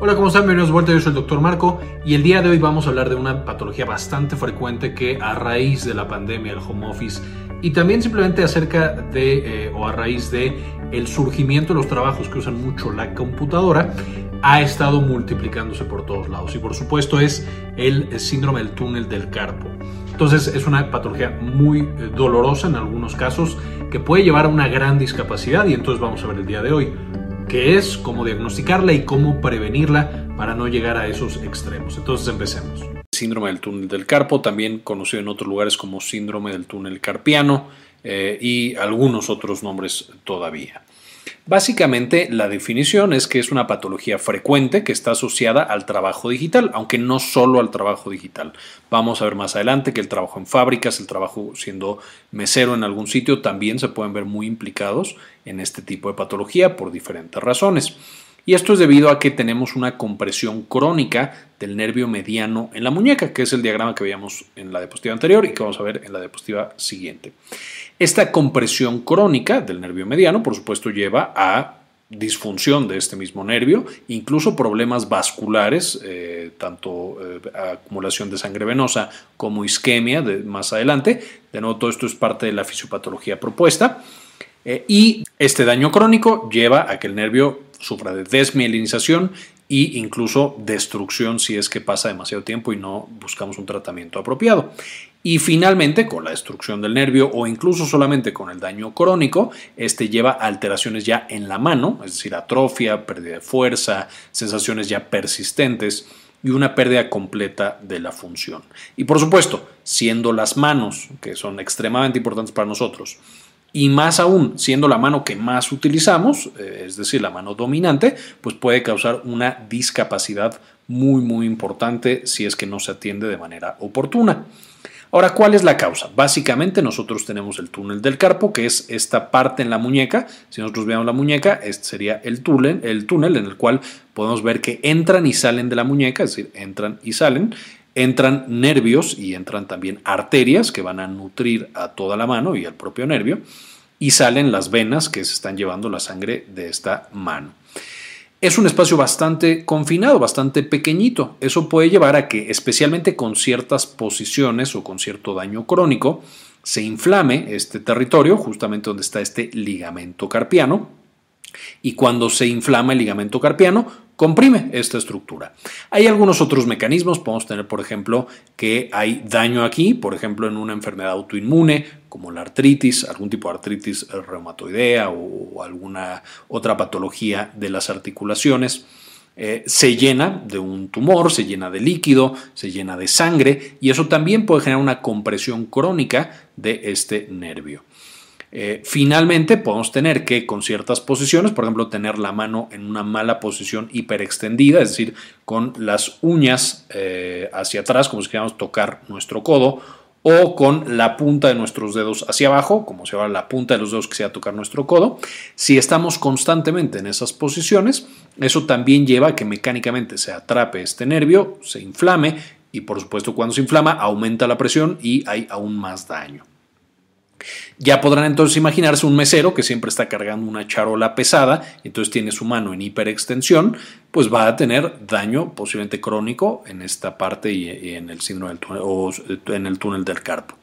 Hola, ¿cómo están? Bienvenidos de vuelta, yo soy el doctor Marco y el día de hoy vamos a hablar de una patología bastante frecuente que a raíz de la pandemia, el home office y también simplemente acerca de eh, o a raíz de el surgimiento de los trabajos que usan mucho la computadora ha estado multiplicándose por todos lados y por supuesto es el síndrome del túnel del carpo. Entonces es una patología muy eh, dolorosa en algunos casos que puede llevar a una gran discapacidad y entonces vamos a ver el día de hoy qué es, cómo diagnosticarla y cómo prevenirla para no llegar a esos extremos. Entonces empecemos. Síndrome del túnel del carpo, también conocido en otros lugares como síndrome del túnel carpiano eh, y algunos otros nombres todavía. Básicamente, la definición es que es una patología frecuente que está asociada al trabajo digital, aunque no solo al trabajo digital. Vamos a ver más adelante que el trabajo en fábricas, el trabajo siendo mesero en algún sitio, también se pueden ver muy implicados en este tipo de patología por diferentes razones. Y esto es debido a que tenemos una compresión crónica del nervio mediano en la muñeca, que es el diagrama que veíamos en la diapositiva anterior y que vamos a ver en la diapositiva siguiente. Esta compresión crónica del nervio mediano, por supuesto, lleva a disfunción de este mismo nervio, incluso problemas vasculares, eh, tanto eh, acumulación de sangre venosa como isquemia de, más adelante. De nuevo, todo esto es parte de la fisiopatología propuesta. Eh, y este daño crónico lleva a que el nervio sufra de desmielinización e incluso destrucción si es que pasa demasiado tiempo y no buscamos un tratamiento apropiado. Y finalmente, con la destrucción del nervio o incluso solamente con el daño crónico, este lleva alteraciones ya en la mano, es decir, atrofia, pérdida de fuerza, sensaciones ya persistentes y una pérdida completa de la función. Y por supuesto, siendo las manos, que son extremadamente importantes para nosotros, y más aún siendo la mano que más utilizamos, eh, es decir, la mano dominante, pues puede causar una discapacidad muy muy importante si es que no se atiende de manera oportuna. Ahora, ¿cuál es la causa? Básicamente nosotros tenemos el túnel del carpo, que es esta parte en la muñeca. Si nosotros veamos la muñeca, este sería el túnel, el túnel en el cual podemos ver que entran y salen de la muñeca, es decir, entran y salen entran nervios y entran también arterias que van a nutrir a toda la mano y al propio nervio y salen las venas que se están llevando la sangre de esta mano. Es un espacio bastante confinado, bastante pequeñito. Eso puede llevar a que, especialmente con ciertas posiciones o con cierto daño crónico, se inflame este territorio, justamente donde está este ligamento carpiano, y cuando se inflama el ligamento carpiano, comprime esta estructura. Hay algunos otros mecanismos, podemos tener por ejemplo que hay daño aquí, por ejemplo en una enfermedad autoinmune como la artritis, algún tipo de artritis reumatoidea o alguna otra patología de las articulaciones. Eh, se llena de un tumor, se llena de líquido, se llena de sangre y eso también puede generar una compresión crónica de este nervio. Eh, finalmente, podemos tener que con ciertas posiciones, por ejemplo, tener la mano en una mala posición hiperextendida, es decir, con las uñas eh, hacia atrás, como si queríamos tocar nuestro codo, o con la punta de nuestros dedos hacia abajo, como si fuera la punta de los dedos que sea tocar nuestro codo. Si estamos constantemente en esas posiciones, eso también lleva a que mecánicamente se atrape este nervio, se inflame y por supuesto cuando se inflama aumenta la presión y hay aún más daño. Ya podrán entonces imaginarse un mesero que siempre está cargando una charola pesada, entonces tiene su mano en hiperextensión, pues va a tener daño posiblemente crónico en esta parte y, en el síndrome del túnel, o en el túnel del carpo.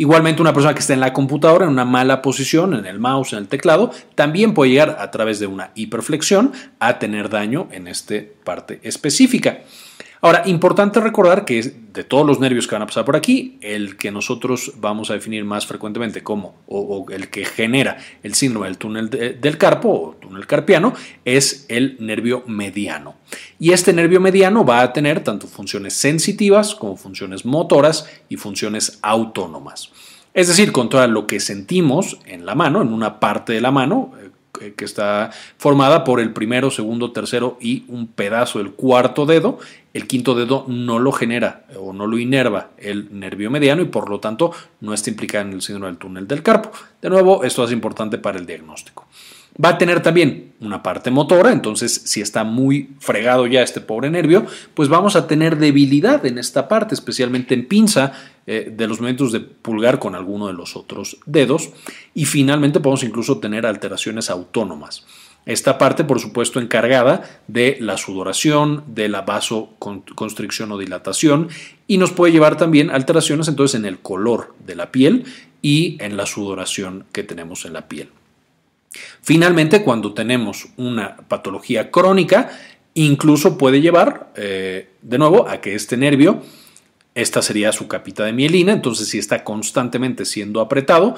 Igualmente, una persona que está en la computadora en una mala posición, en el mouse, en el teclado, también puede llegar a través de una hiperflexión a tener daño en esta parte específica. Ahora, importante recordar que de todos los nervios que van a pasar por aquí, el que nosotros vamos a definir más frecuentemente como, o, el que genera el síndrome del túnel del carpo o túnel carpiano, es el nervio mediano. Y este nervio mediano va a tener tanto funciones sensitivas como funciones motoras y funciones autónomas. Es decir, controla lo que sentimos en la mano, en una parte de la mano, que está formada por el primero, segundo, tercero y un pedazo del cuarto dedo. El quinto dedo no lo genera o no lo inerva el nervio mediano y por lo tanto no está implicado en el síndrome del túnel del carpo. De nuevo, esto es importante para el diagnóstico. Va a tener también una parte motora, entonces si está muy fregado ya este pobre nervio, pues vamos a tener debilidad en esta parte, especialmente en pinza, eh, de los movimientos de pulgar con alguno de los otros dedos. Y finalmente podemos incluso tener alteraciones autónomas. Esta parte, por supuesto, encargada de la sudoración, de la vasoconstricción o dilatación y nos puede llevar también alteraciones entonces en el color de la piel y en la sudoración que tenemos en la piel. Finalmente, cuando tenemos una patología crónica, incluso puede llevar, eh, de nuevo, a que este nervio, esta sería su capita de mielina, entonces si está constantemente siendo apretado,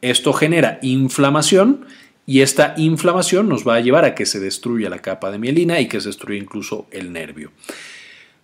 esto genera inflamación y esta inflamación nos va a llevar a que se destruya la capa de mielina y que se destruya incluso el nervio.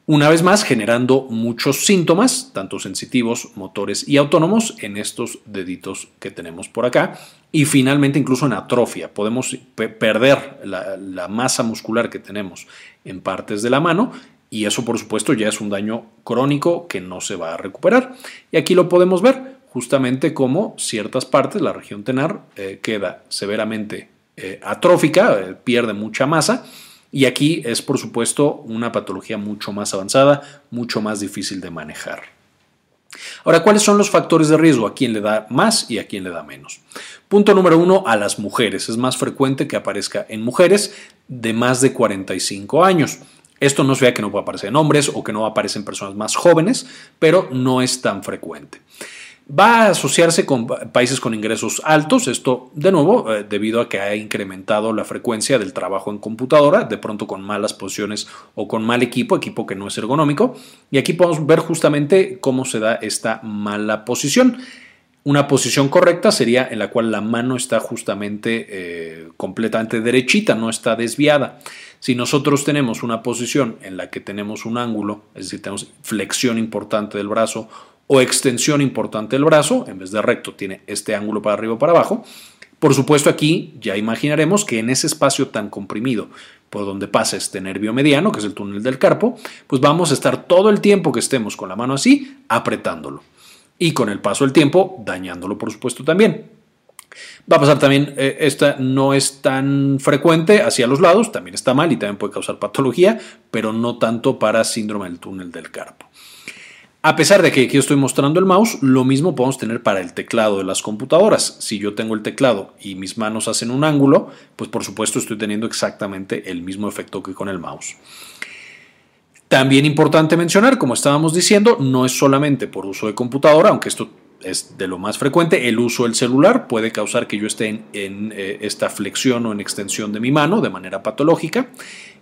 Una vez más, generando muchos síntomas, tanto sensitivos, motores y autónomos, en estos deditos que tenemos por acá. Y finalmente, incluso en atrofia. Podemos perder la, la masa muscular que tenemos en partes de la mano y eso, por supuesto, ya es un daño crónico que no se va a recuperar. Y aquí lo podemos ver justamente como ciertas partes, la región tenar, eh, queda severamente eh, atrófica, eh, pierde mucha masa. Y aquí es, por supuesto, una patología mucho más avanzada, mucho más difícil de manejar. Ahora, ¿cuáles son los factores de riesgo? ¿A quién le da más y a quién le da menos? Punto número uno, a las mujeres. Es más frecuente que aparezca en mujeres de más de 45 años. Esto no vea que no puede aparecer en hombres o que no aparece en personas más jóvenes, pero no es tan frecuente. Va a asociarse con países con ingresos altos, esto de nuevo eh, debido a que ha incrementado la frecuencia del trabajo en computadora, de pronto con malas posiciones o con mal equipo, equipo que no es ergonómico. Y aquí podemos ver justamente cómo se da esta mala posición. Una posición correcta sería en la cual la mano está justamente eh, completamente derechita, no está desviada. Si nosotros tenemos una posición en la que tenemos un ángulo, es decir, tenemos flexión importante del brazo o extensión importante del brazo, en vez de recto tiene este ángulo para arriba o para abajo. Por supuesto aquí ya imaginaremos que en ese espacio tan comprimido por donde pasa este nervio mediano, que es el túnel del carpo, pues vamos a estar todo el tiempo que estemos con la mano así, apretándolo. Y con el paso del tiempo, dañándolo por supuesto también. Va a pasar también, eh, esta no es tan frecuente hacia los lados, también está mal y también puede causar patología, pero no tanto para síndrome del túnel del carpo. A pesar de que aquí estoy mostrando el mouse, lo mismo podemos tener para el teclado de las computadoras. Si yo tengo el teclado y mis manos hacen un ángulo, pues por supuesto estoy teniendo exactamente el mismo efecto que con el mouse. También importante mencionar, como estábamos diciendo, no es solamente por uso de computadora, aunque esto es de lo más frecuente, el uso del celular puede causar que yo esté en, eh, esta flexión o en extensión de mi mano de manera patológica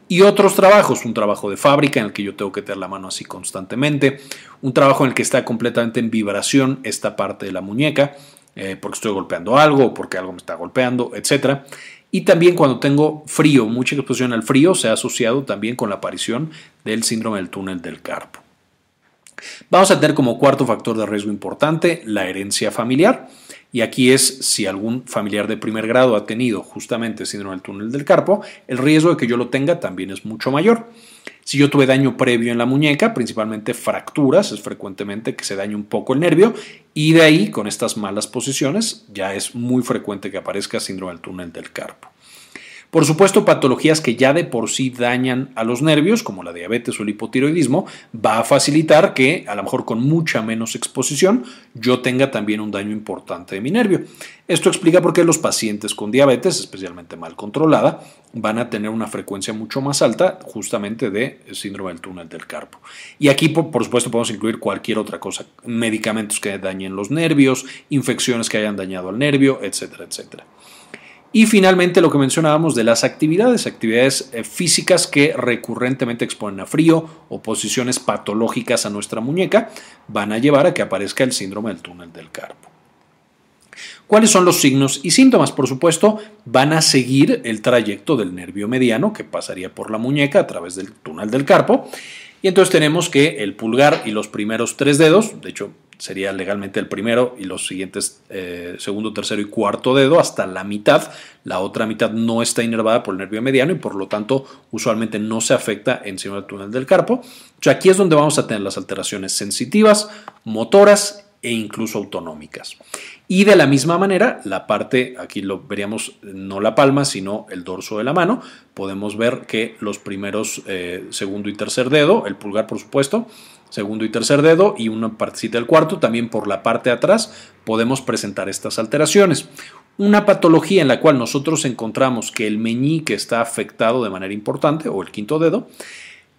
y otros trabajos, un trabajo de fábrica en el que yo tengo que tener la mano así constantemente, un trabajo en el que está completamente en vibración esta parte de la muñeca, eh, porque estoy golpeando algo porque algo me está golpeando, etc. Y también cuando tengo frío, mucha exposición al frío se ha asociado también con la aparición del síndrome del túnel del carpo. Vamos a tener como cuarto factor de riesgo importante la herencia familiar. Y aquí es si algún familiar de primer grado ha tenido justamente síndrome del túnel del carpo, el riesgo de que yo lo tenga también es mucho mayor. Si yo tuve daño previo en la muñeca, principalmente fracturas, es frecuentemente que se dañe un poco el nervio y de ahí, con estas malas posiciones, ya es muy frecuente que aparezca síndrome del túnel del carpo. Por supuesto, patologías que ya de por sí dañan a los nervios, como la diabetes o el hipotiroidismo, va a facilitar que, a lo mejor con mucha menos exposición, yo tenga también un daño importante de mi nervio. Esto explica por qué los pacientes con diabetes, especialmente mal controlada, van a tener una frecuencia mucho más alta justamente de síndrome del túnel del carpo. Y aquí, por, supuesto, podemos incluir cualquier otra cosa, medicamentos que dañen los nervios, infecciones que hayan dañado al nervio, etcétera, etcétera. Y finalmente lo que mencionábamos de las actividades, actividades eh, físicas que recurrentemente exponen a frío o posiciones patológicas a nuestra muñeca, van a llevar a que aparezca el síndrome del túnel del carpo. ¿Cuáles son los signos y síntomas? Por supuesto, van a seguir el trayecto del nervio mediano que pasaría por la muñeca a través del túnel del carpo. Y entonces tenemos que el pulgar y los primeros tres dedos, de hecho sería legalmente el primero y los siguientes eh, segundo, tercero y cuarto dedo hasta la mitad. La otra mitad no está inervada por el nervio mediano y por lo tanto usualmente no se afecta encima del túnel del carpo. Aquí es donde vamos a tener las alteraciones sensitivas, motoras e incluso autonómicas. Y de la misma manera, la parte, aquí lo veríamos no la palma, sino el dorso de la mano, podemos ver que los primeros eh, segundo y tercer dedo, el pulgar por supuesto, segundo y tercer dedo y una partecita del cuarto, también por la parte de atrás podemos presentar estas alteraciones. Una patología en la cual nosotros encontramos que el meñique está afectado de manera importante, o el quinto dedo,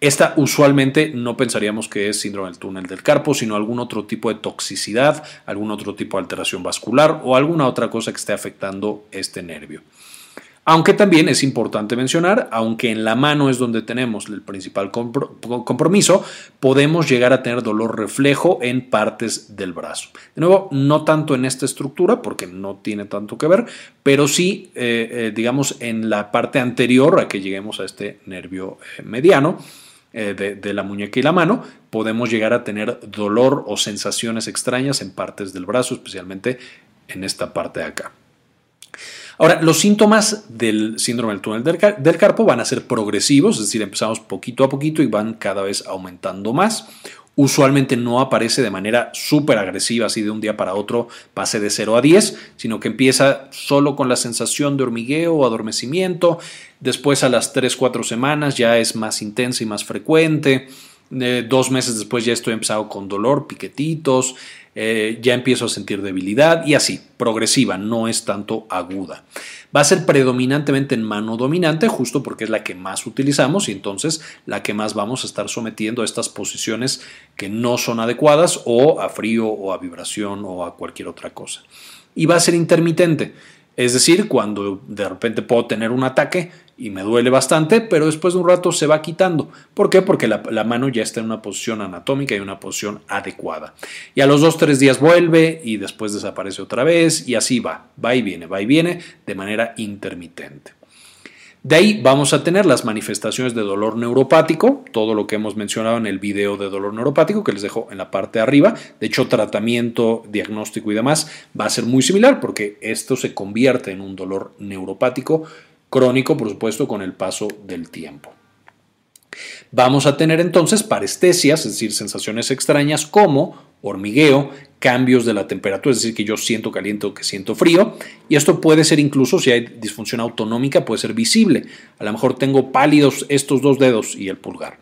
esta usualmente no pensaríamos que es síndrome del túnel del carpo, sino algún otro tipo de toxicidad, algún otro tipo de alteración vascular o alguna otra cosa que esté afectando este nervio. Aunque también es importante mencionar, aunque en la mano es donde tenemos el principal compromiso, podemos llegar a tener dolor reflejo en partes del brazo. De nuevo, no tanto en esta estructura, porque no tiene tanto que ver, pero sí, eh, eh, digamos, en la parte anterior a que lleguemos a este nervio eh, mediano. de, la muñeca y la mano, podemos llegar a tener dolor o sensaciones extrañas en partes del brazo, especialmente en esta parte de acá. Ahora, los síntomas del síndrome del túnel del, carpo van a ser progresivos, es decir, empezamos poquito a poquito y van cada vez aumentando más. Usualmente no aparece de manera súper agresiva, así de un día para otro pase de 0 a 10, sino que empieza solo con la sensación de hormigueo o adormecimiento. Después, a las 3-4 semanas, ya es más intensa y más frecuente. Eh, dos meses después ya estoy empezado con dolor, piquetitos, eh, ya empiezo a sentir debilidad y así, progresiva, no es tanto aguda. Va a ser predominantemente en mano dominante, justo porque es la que más utilizamos y entonces la que más vamos a estar sometiendo a estas posiciones que no son adecuadas o a frío o a vibración o a cualquier otra cosa. Y va a ser intermitente. Es decir, cuando de repente puedo tener un ataque y me duele bastante, pero después de un rato se va quitando. ¿Por qué? Porque la, mano ya está en una posición anatómica y una posición adecuada. Y a los dos, tres días vuelve y después desaparece otra vez y así va, va y viene, va y viene de manera intermitente. De ahí vamos a tener las manifestaciones de dolor neuropático, todo lo que hemos mencionado en el video de dolor neuropático que les dejo en la parte de arriba. De hecho, tratamiento, diagnóstico y demás va a ser muy similar porque esto se convierte en un dolor neuropático crónico, por supuesto, con el paso del tiempo. Vamos a tener entonces parestesias, es decir, sensaciones extrañas como hormigueo, cambios de la temperatura, es decir, que yo siento caliente o que siento frío, y esto puede ser incluso, si hay disfunción autonómica, puede ser visible. A lo mejor tengo pálidos estos dos dedos y el pulgar,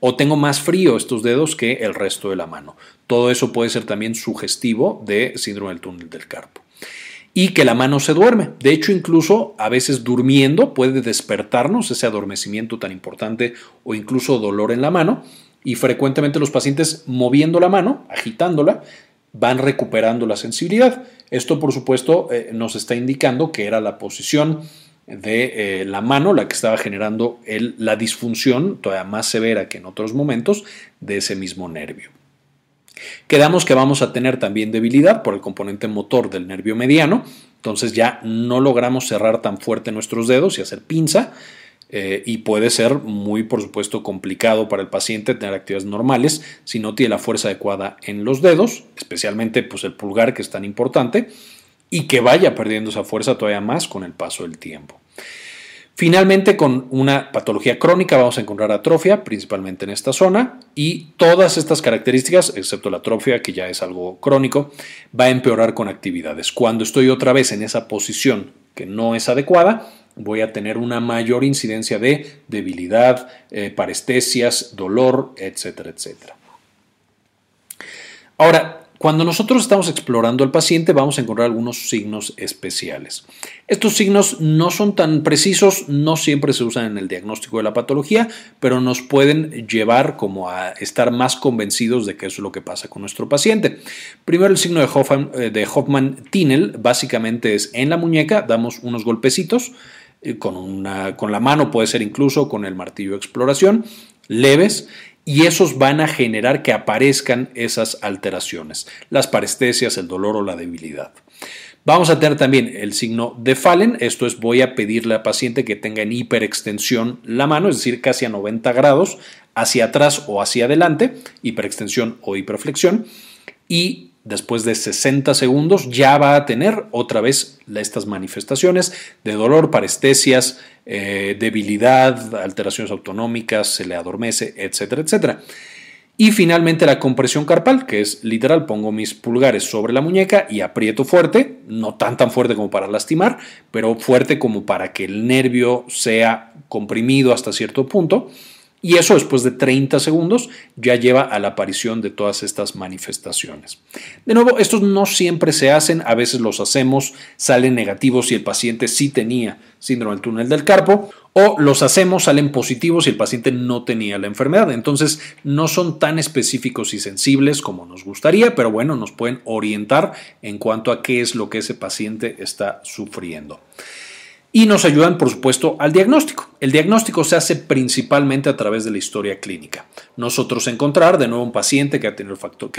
o tengo más frío estos dedos que el resto de la mano. Todo eso puede ser también sugestivo de síndrome del túnel del carpo y que la mano se duerme. De hecho, incluso a veces durmiendo puede despertarnos ese adormecimiento tan importante o incluso dolor en la mano. Y frecuentemente los pacientes moviendo la mano, agitándola, van recuperando la sensibilidad. Esto, por supuesto, eh, nos está indicando que era la posición de eh, la mano la que estaba generando la disfunción todavía más severa que en otros momentos de ese mismo nervio. Quedamos que vamos a tener también debilidad por el componente motor del nervio mediano, entonces ya no logramos cerrar tan fuerte nuestros dedos y hacer pinza. Eh, y puede ser muy, por supuesto, complicado para el paciente tener actividades normales si no tiene la fuerza adecuada en los dedos, especialmente pues, el pulgar que es tan importante, y que vaya perdiendo esa fuerza todavía más con el paso del tiempo. Finalmente, con una patología crónica vamos a encontrar atrofia, principalmente en esta zona, y todas estas características, excepto la atrofia, que ya es algo crónico, va a empeorar con actividades. Cuando estoy otra vez en esa posición que no es adecuada, voy a tener una mayor incidencia de debilidad, eh, parestesias, dolor, etcétera, etcétera. Ahora, cuando nosotros estamos explorando al paciente vamos a encontrar algunos signos especiales. Estos signos no son tan precisos, no siempre se usan en el diagnóstico de la patología, pero nos pueden llevar como a estar más convencidos de que eso es lo que pasa con nuestro paciente. Primero el signo de eh, Hoffman-Tinel básicamente es en la muñeca, damos unos golpecitos con, una, con la mano, puede ser incluso con el martillo de exploración, leves y esos van a generar que aparezcan esas alteraciones, las parestesias, el dolor o la debilidad. Vamos a tener también el signo de Fallen, esto es voy a pedirle al paciente que tenga en hiperextensión la mano, es decir, casi a 90 grados hacia atrás o hacia adelante, hiperextensión o hiperflexión, y después de 60 segundos ya va a tener otra vez estas manifestaciones de dolor, parestesias, eh, debilidad, alteraciones autonómicas, se le adormece, etcétera, etcétera. Y finalmente la compresión carpal, que es literal, pongo mis pulgares sobre la muñeca y aprieto fuerte, no tan tan fuerte como para lastimar, pero fuerte como para que el nervio sea comprimido hasta cierto punto Y eso después de 30 segundos ya lleva a la aparición de todas estas manifestaciones. De nuevo, estos no siempre se hacen, a veces los hacemos, salen negativos si el paciente sí tenía síndrome del túnel del carpo, o los hacemos, salen positivos si el paciente no tenía la enfermedad. Entonces, no son tan específicos y sensibles como nos gustaría, pero bueno, nos pueden orientar en cuanto a qué es lo que ese paciente está sufriendo y nos ayudan, por supuesto, al diagnóstico. El diagnóstico se hace principalmente a través de la historia clínica. Nosotros encontrar de nuevo un paciente que, ha tenido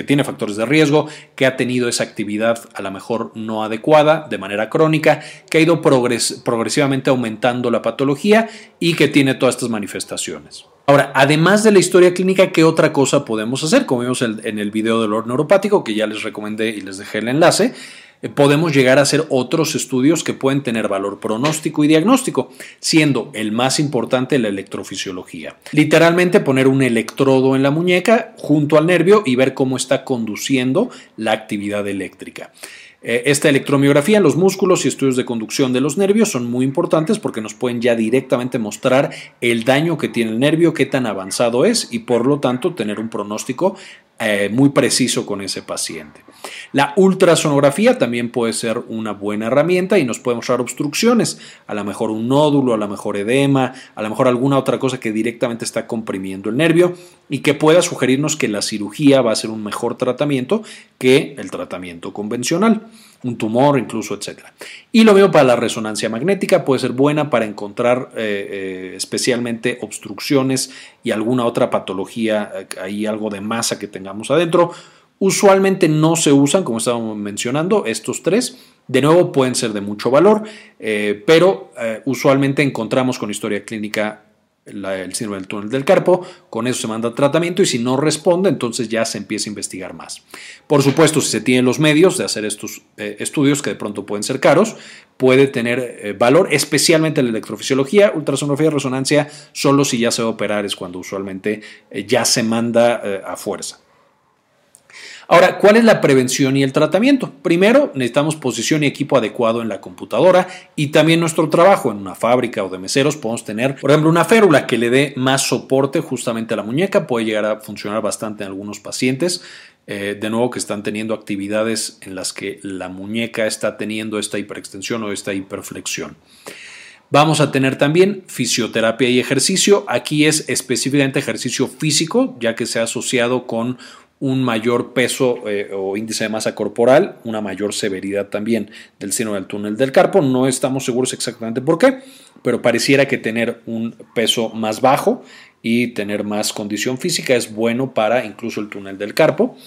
tiene factores de riesgo, que ha tenido esa actividad a lo mejor no adecuada de manera crónica, que ha ido progresivamente aumentando la patología y que tiene todas estas manifestaciones. Ahora, además de la historia clínica, ¿qué otra cosa podemos hacer? Como vimos en el video del dolor neuropático, que ya les recomendé y les dejé el enlace, podemos llegar a hacer otros estudios que pueden tener valor pronóstico y diagnóstico, siendo el más importante la electrofisiología. Literalmente poner un electrodo en la muñeca junto al nervio y ver cómo está conduciendo la actividad eléctrica. Eh, esta electromiografía los músculos y estudios de conducción de los nervios son muy importantes porque nos pueden ya directamente mostrar el daño que tiene el nervio, qué tan avanzado es y por lo tanto tener un pronóstico eh, muy preciso con ese paciente. La ultrasonografía también puede ser una buena herramienta y nos puede mostrar obstrucciones, a lo mejor un nódulo, a lo mejor edema, a lo mejor alguna otra cosa que directamente está comprimiendo el nervio y que pueda sugerirnos que la cirugía va a ser un mejor tratamiento que el tratamiento convencional un tumor incluso, etc. Y lo veo para la resonancia magnética, puede ser buena para encontrar eh, eh, especialmente obstrucciones y alguna otra patología, eh, ahí algo de masa que tengamos adentro. Usualmente no se usan, como estábamos mencionando, estos tres. De nuevo, pueden ser de mucho valor, pero usualmente encontramos con historia clínica el síndrome del túnel del carpo, con eso se manda tratamiento y si no responde, entonces ya se empieza a investigar más. Por supuesto, si se tienen los medios de hacer estos eh, estudios, que de pronto pueden ser caros, puede tener eh, valor, especialmente la electrofisiología, ultrasonografía resonancia, solo si ya se va a operar es cuando usualmente eh, ya se manda a fuerza. Ahora, ¿cuál es la prevención y el tratamiento? Primero, necesitamos posición y equipo adecuado en la computadora y también nuestro trabajo en una fábrica o de meseros podemos tener, por ejemplo, una férula que le dé más soporte justamente a la muñeca, puede llegar a funcionar bastante en algunos pacientes. Eh, de nuevo que están teniendo actividades en las que la muñeca está teniendo esta hiperextensión o esta hiperflexión. Vamos a tener también fisioterapia y ejercicio. Aquí es específicamente ejercicio físico, ya que se ha asociado con un mayor peso eh, o índice de masa corporal, una mayor severidad también del seno del túnel del carpo. No estamos seguros exactamente por qué, pero pareciera que tener un peso más bajo y tener más condición física es bueno para incluso el túnel del carpo.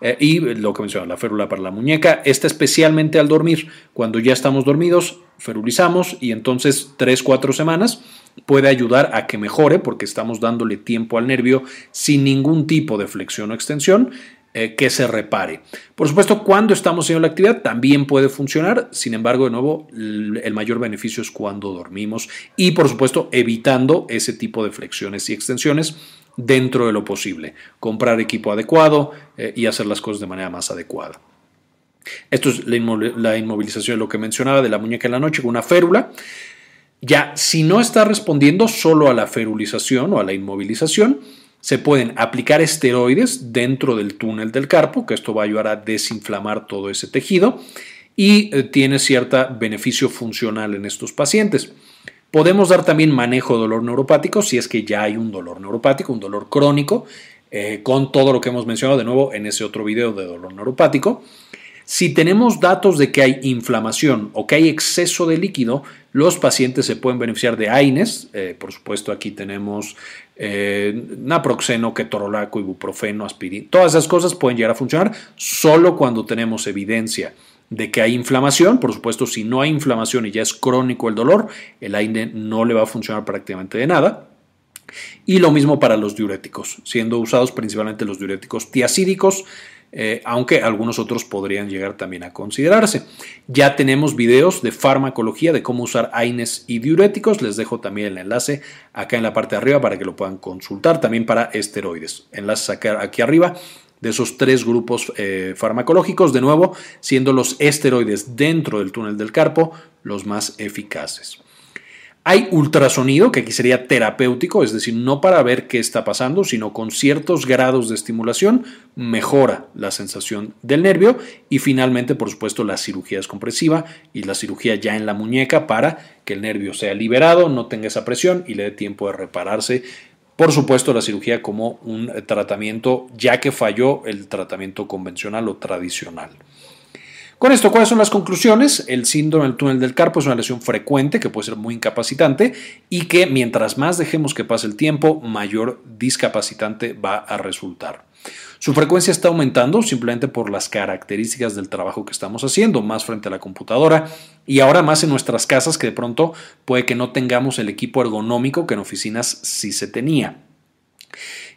Eh, y lo que mencionaba, la férula para la muñeca, está especialmente al dormir. Cuando ya estamos dormidos, ferulizamos y entonces 3-4 semanas puede ayudar a que mejore porque estamos dándole tiempo al nervio sin ningún tipo de flexión o extensión eh, que se repare. Por supuesto, cuando estamos haciendo la actividad también puede funcionar, sin embargo, de nuevo, el mayor beneficio es cuando dormimos y, por supuesto, evitando ese tipo de flexiones y extensiones dentro de lo posible. Comprar equipo adecuado eh, y hacer las cosas de manera más adecuada. Esto es la, inmovilización, lo que mencionaba de la muñeca en la noche con una férula. Ya, si no está respondiendo solo a la ferulización o a la inmovilización, se pueden aplicar esteroides dentro del túnel del carpo, que esto va a ayudar a desinflamar todo ese tejido y eh, tiene cierto beneficio funcional en estos pacientes. Podemos dar también manejo de dolor neuropático si es que ya hay un dolor neuropático, un dolor crónico, eh, con todo lo que hemos mencionado de nuevo en ese otro video de dolor neuropático. Si tenemos datos de que hay inflamación o que hay exceso de líquido, los pacientes se pueden beneficiar de AINES. Eh, por supuesto, aquí tenemos eh, naproxeno, ketorolaco, ibuprofeno, aspirina. Todas esas cosas pueden llegar a funcionar solo cuando tenemos evidencia de que hay inflamación. Por supuesto, si no hay inflamación y ya es crónico el dolor, el AINE no le va a funcionar prácticamente de nada. Y lo mismo para los diuréticos, siendo usados principalmente los diuréticos tiacídicos, eh, aunque algunos otros podrían llegar también a considerarse. Ya tenemos videos de farmacología de cómo usar AINES y diuréticos, les dejo también el enlace acá en la parte de arriba para que lo puedan consultar, también para esteroides, enlaces aquí arriba de esos tres grupos eh, farmacológicos, de nuevo siendo los esteroides dentro del túnel del carpo los más eficaces. Hay ultrasonido, que aquí sería terapéutico, es decir, no para ver qué está pasando, sino con ciertos grados de estimulación mejora la sensación del nervio. Y finalmente, por supuesto, la cirugía descompresiva y la cirugía ya en la muñeca para que el nervio sea liberado, no tenga esa presión y le dé tiempo de repararse. Por supuesto, la cirugía como un tratamiento ya que falló el tratamiento convencional o tradicional. Con esto, ¿cuáles son las conclusiones? El síndrome del túnel del carpo es una lesión frecuente que puede ser muy incapacitante y que mientras más dejemos que pase el tiempo, mayor discapacitante va a resultar. Su frecuencia está aumentando simplemente por las características del trabajo que estamos haciendo, más frente a la computadora y ahora más en nuestras casas que de pronto puede que no tengamos el equipo ergonómico que en oficinas sí se tenía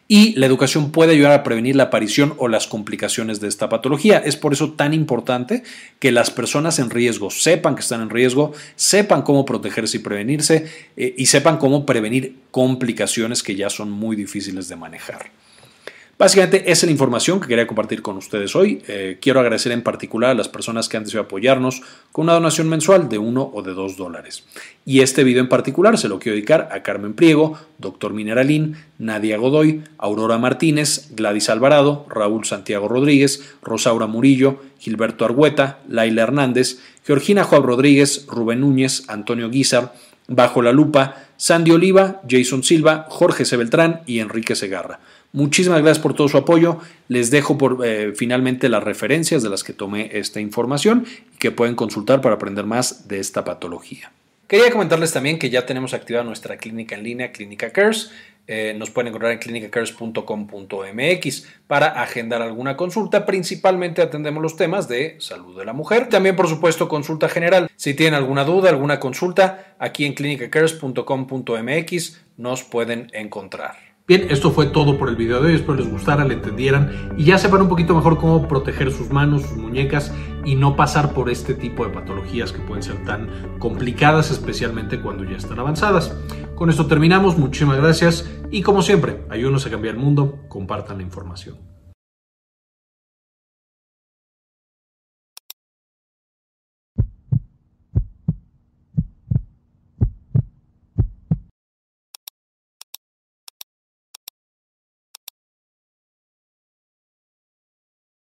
y la educación puede ayudar a prevenir la aparición o las complicaciones de esta patología. Es por eso tan importante que las personas en riesgo sepan que están en riesgo, sepan cómo protegerse y prevenirse eh, y sepan cómo prevenir complicaciones que ya son muy difíciles de manejar. Básicamente esa es la información que quería compartir con ustedes hoy. Eh, quiero agradecer en particular a las personas que han decidido apoyarnos con una donación mensual de uno o de dos dólares. Y este video en particular se lo quiero dedicar a Carmen Priego, Doctor Mineralín, Nadia Godoy, Aurora Martínez, Gladys Alvarado, Raúl Santiago Rodríguez, Rosaura Murillo, Gilberto Argueta, Laila Hernández, Georgina Juan Rodríguez, Rubén Núñez, Antonio Guizar, Bajo la Lupa, Sandy Oliva, Jason Silva, Jorge C. Beltrán y Enrique Segarra. Muchísimas gracias por todo su apoyo. Les dejo por, eh, finalmente las referencias de las que tomé esta información y que pueden consultar para aprender más de esta patología. Quería comentarles también que ya tenemos activada nuestra clínica en línea, Clínica Cares. Eh, nos pueden encontrar en clinicacares.com.mx para agendar alguna consulta. Principalmente atendemos los temas de salud de la mujer. También, por supuesto, consulta general. Si tienen alguna duda, alguna consulta, aquí en clinicacares.com.mx nos pueden encontrar. Bien, esto fue todo por el video de hoy. Espero les gustara, le entendieran y ya sepan un poquito mejor cómo proteger sus manos, sus muñecas y no pasar por este tipo de patologías que pueden ser tan complicadas, especialmente cuando ya están avanzadas. Con esto terminamos. Muchísimas gracias y como siempre, ayúdenos a cambiar el mundo. Compartan la información.